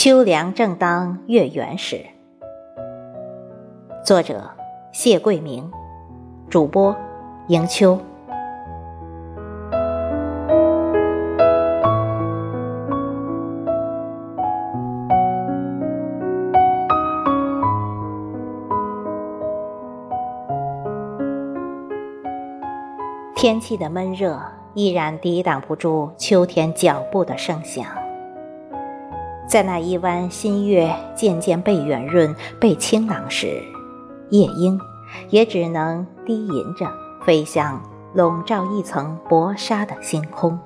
秋凉正当月圆时。作者：谢桂明，主播：迎秋。天气的闷热依然抵挡不住秋天脚步的声响，在那一弯新月渐渐被圆润、被清朗时，夜莺也只能低吟着飞向笼罩一层薄纱的星空。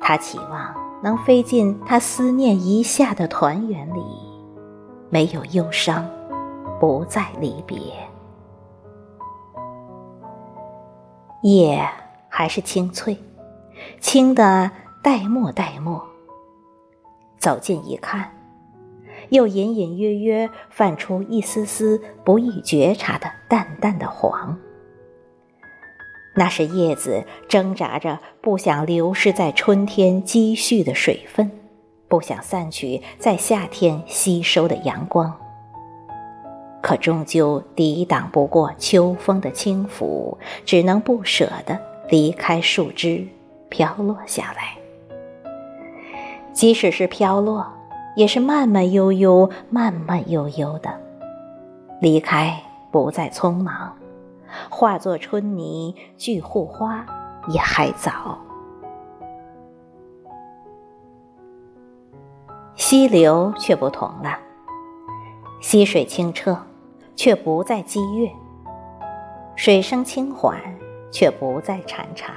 他期望能飞进他思念一下的团圆里，没有忧伤，不再离别。夜还是清脆，清的带墨带墨。走近一看，又隐隐约约泛出一丝丝不易觉察的淡淡的黄。那是叶子挣扎着不想流失在春天积蓄的水分，不想散去在夏天吸收的阳光。可终究抵挡不过秋风的轻抚，只能不舍得离开树枝，飘落下来。即使是飘落，也是慢慢悠悠、慢慢悠悠的离开，不再匆忙，化作春泥聚护花也还早。溪流却不同了，溪水清澈。却不再激越，水声轻缓，却不再潺潺。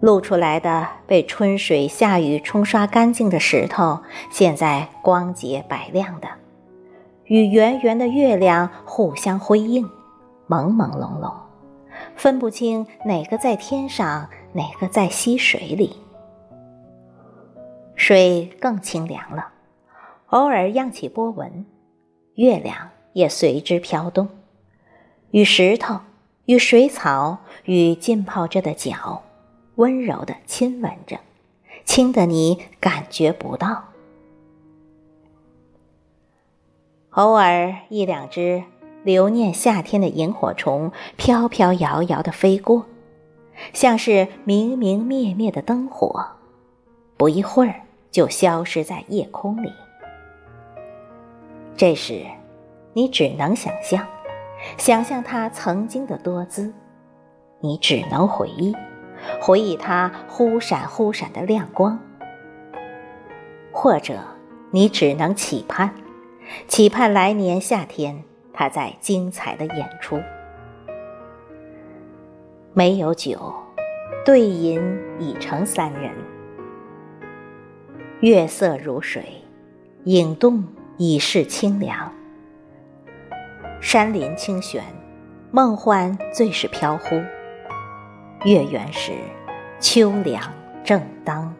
露出来的被春水、夏雨冲刷干净的石头，现在光洁白亮的，与圆圆的月亮互相辉映，朦朦胧胧，分不清哪个在天上，哪个在溪水里。水更清凉了，偶尔漾起波纹。月亮也随之飘动，与石头、与水草、与浸泡着的脚，温柔的亲吻着，轻得你感觉不到。偶尔一两只留念夏天的萤火虫飘飘摇摇的飞过，像是明明灭灭的灯火，不一会儿就消失在夜空里。这时，你只能想象，想象他曾经的多姿；你只能回忆，回忆它忽闪忽闪的亮光；或者，你只能期盼，期盼来年夏天他在精彩的演出。没有酒，对饮已成三人；月色如水，影动。已是清凉，山林清玄，梦幻最是飘忽。月圆时，秋凉正当。